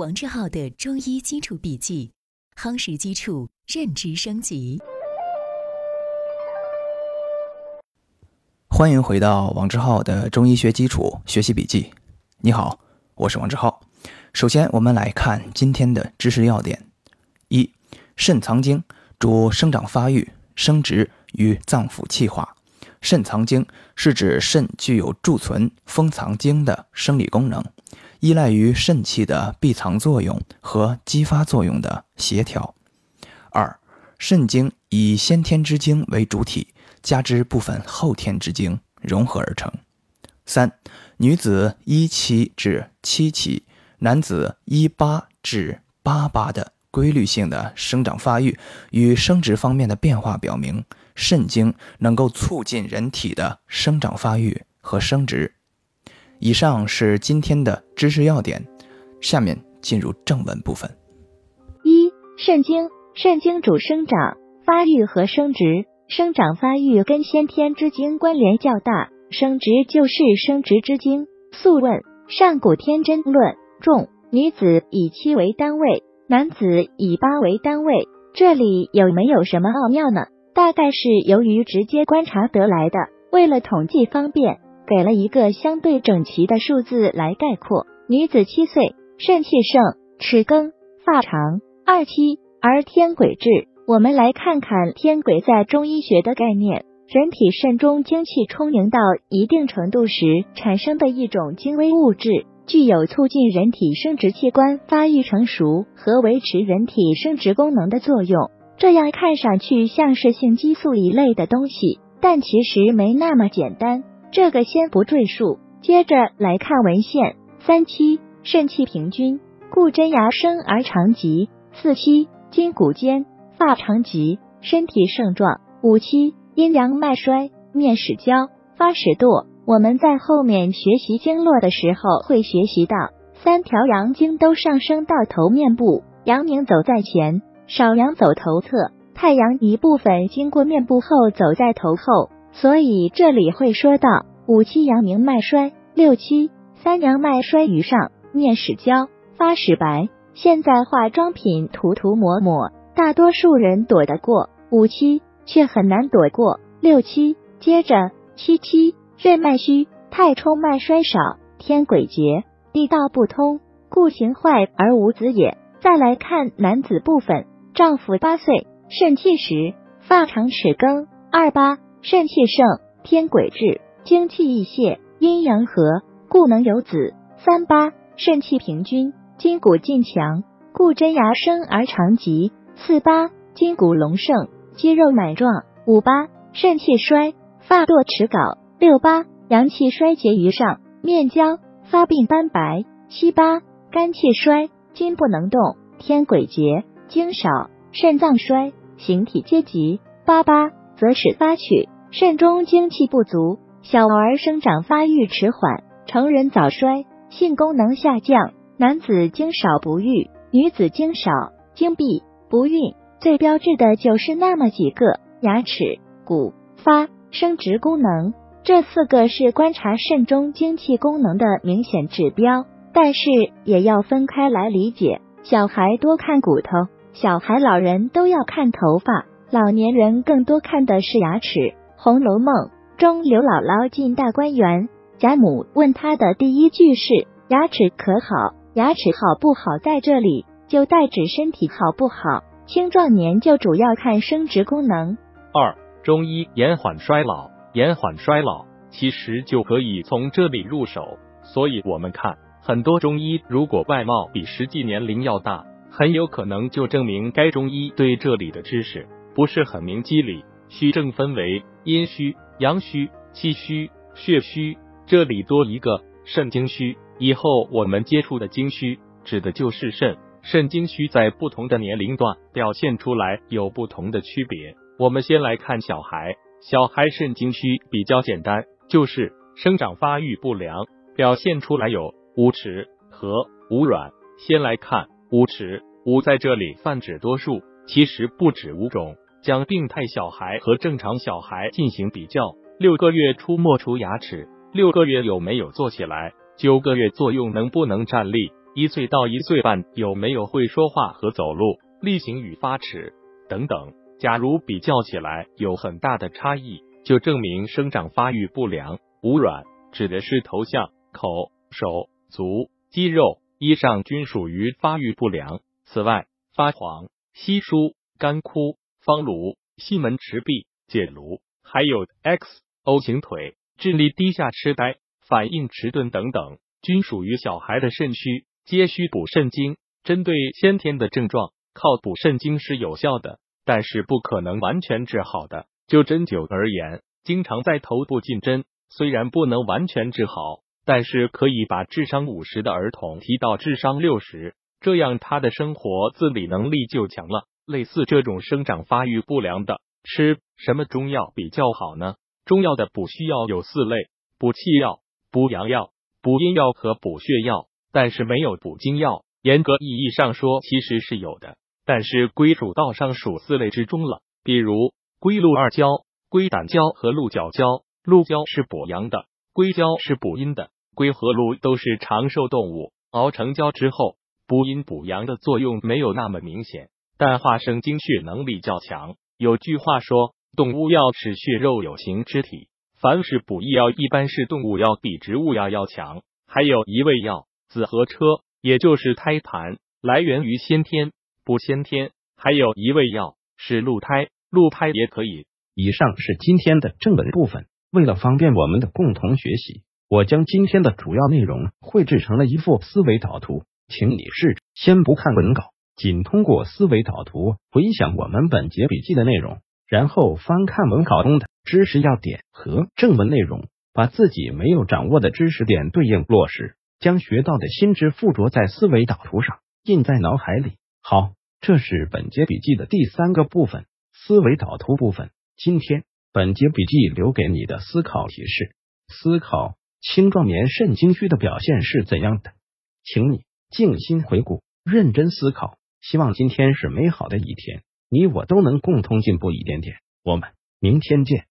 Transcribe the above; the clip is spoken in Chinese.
王志浩的中医基础笔记，夯实基础，认知升级。欢迎回到王志浩的中医学基础学习笔记。你好，我是王志浩。首先，我们来看今天的知识要点：一、肾藏精，主生长发育、生殖与脏腑气化。肾藏精是指肾具有贮存、封藏精的生理功能。依赖于肾气的闭藏作用和激发作用的协调。二、肾精以先天之精为主体，加之部分后天之精融合而成。三、女子一七至七七，男子一八至八八的规律性的生长发育与生殖方面的变化，表明肾精能够促进人体的生长发育和生殖。以上是今天的知识要点，下面进入正文部分。一、肾经，肾经主生长、发育和生殖。生长发育跟先天之精关联较大，生殖就是生殖之精。素问：上古天真论重，女子以七为单位，男子以八为单位，这里有没有什么奥妙呢？大概是由于直接观察得来的，为了统计方便。给了一个相对整齐的数字来概括：女子七岁，肾气盛，齿更，发长，二七，而天癸至。我们来看看天癸在中医学的概念。人体肾中精气充盈到一定程度时产生的一种精微物质，具有促进人体生殖器官发育成熟和维持人体生殖功能的作用。这样看上去像是性激素一类的东西，但其实没那么简单。这个先不赘述，接着来看文献。三七肾气平均，故真牙生而长疾；四七筋骨坚，发长疾，身体盛壮；五七阴阳脉衰，面始焦，发始堕。我们在后面学习经络的时候会学习到，三条阳经都上升到头面部，阳明走在前，少阳走头侧，太阳一部分经过面部后走在头后。所以这里会说到五七阳明脉衰，六七三阳脉衰于上，面始焦，发始白。现在化妆品涂涂抹抹，大多数人躲得过，五七却很难躲过。六七接着七七任脉虚，太冲脉衰少，天鬼竭，地道不通，故形坏而无子也。再来看男子部分，丈夫八岁，肾气实，发长齿更，二八。肾气盛，天癸至，精气溢泄，阴阳和，故能有子。三八，肾气平均，筋骨劲强，故真牙生而长疾。四八，筋骨隆盛，肌肉满壮。五八，肾气衰，发堕齿槁。六八，阳气衰竭于上，面焦，发鬓斑白。七八，肝气衰，筋不能动，天癸竭，精少，肾脏衰，形体皆急。八八。则使发取肾中精气不足，小儿生长发育迟缓，成人早衰，性功能下降。男子精少不育，女子精少精闭不孕。最标志的就是那么几个：牙齿、骨、发、生殖功能，这四个是观察肾中精气功能的明显指标。但是也要分开来理解，小孩多看骨头，小孩、老人都要看头发。老年人更多看的是牙齿，《红楼梦》中刘姥姥进大观园，贾母问她的第一句是：“牙齿可好？牙齿好不好？”在这里就代指身体好不好。青壮年就主要看生殖功能。二、中医延缓衰老，延缓衰老其实就可以从这里入手。所以我们看很多中医，如果外貌比实际年龄要大，很有可能就证明该中医对这里的知识。不是很明机理，虚症分为阴虚、阳虚、气虚、血虚，这里多一个肾精虚。以后我们接触的精虚，指的就是肾。肾精虚在不同的年龄段表现出来有不同的区别。我们先来看小孩，小孩肾精虚比较简单，就是生长发育不良，表现出来有无齿和无软。先来看无齿，无在这里泛指多数。其实不止五种，将病态小孩和正常小孩进行比较。六个月出没出牙齿，六个月有没有坐起来，九个月作用能不能站立，一岁到一岁半有没有会说话和走路、例行与发齿。等等。假如比较起来有很大的差异，就证明生长发育不良。无软。指的是头项、口、手、足、肌肉、衣上均属于发育不良。此外，发黄、稀疏、干枯、方颅、西门迟闭、解颅，还有 X、O 型腿、智力低下、痴呆、反应迟钝等等，均属于小孩的肾虚，皆需补肾精。针对先天的症状，靠补肾精是有效的。但是不可能完全治好的。就针灸而言，经常在头部进针，虽然不能完全治好，但是可以把智商五十的儿童提到智商六十，这样他的生活自理能力就强了。类似这种生长发育不良的，吃什么中药比较好呢？中药的补虚药有四类：补气药、补阳药、补阴药和补血药，但是没有补精药。严格意义上说，其实是有的。但是归属到上属四类之中了，比如龟鹿二胶、龟胆胶和鹿角胶。鹿胶是补阳的，龟胶是补阴的。龟和鹿都是长寿动物，熬成胶之后，补阴补阳的作用没有那么明显，但化生精血能力较强。有句话说，动物药是血肉有形之体，凡是补益药，一般是动物药比植物药要强。还有一味药紫河车，也就是胎盘，来源于先天。补先天，还有一味药是鹿胎，鹿胎也可以。以上是今天的正文部分。为了方便我们的共同学习，我将今天的主要内容绘制成了一幅思维导图，请你试着先不看文稿，仅通过思维导图回想我们本节笔记的内容，然后翻看文稿中的知识要点和正文内容，把自己没有掌握的知识点对应落实，将学到的新知附着在思维导图上，印在脑海里。好。这是本节笔记的第三个部分，思维导图部分。今天本节笔记留给你的思考提示：思考青壮年肾精虚的表现是怎样的？请你静心回顾，认真思考。希望今天是美好的一天，你我都能共同进步一点点。我们明天见。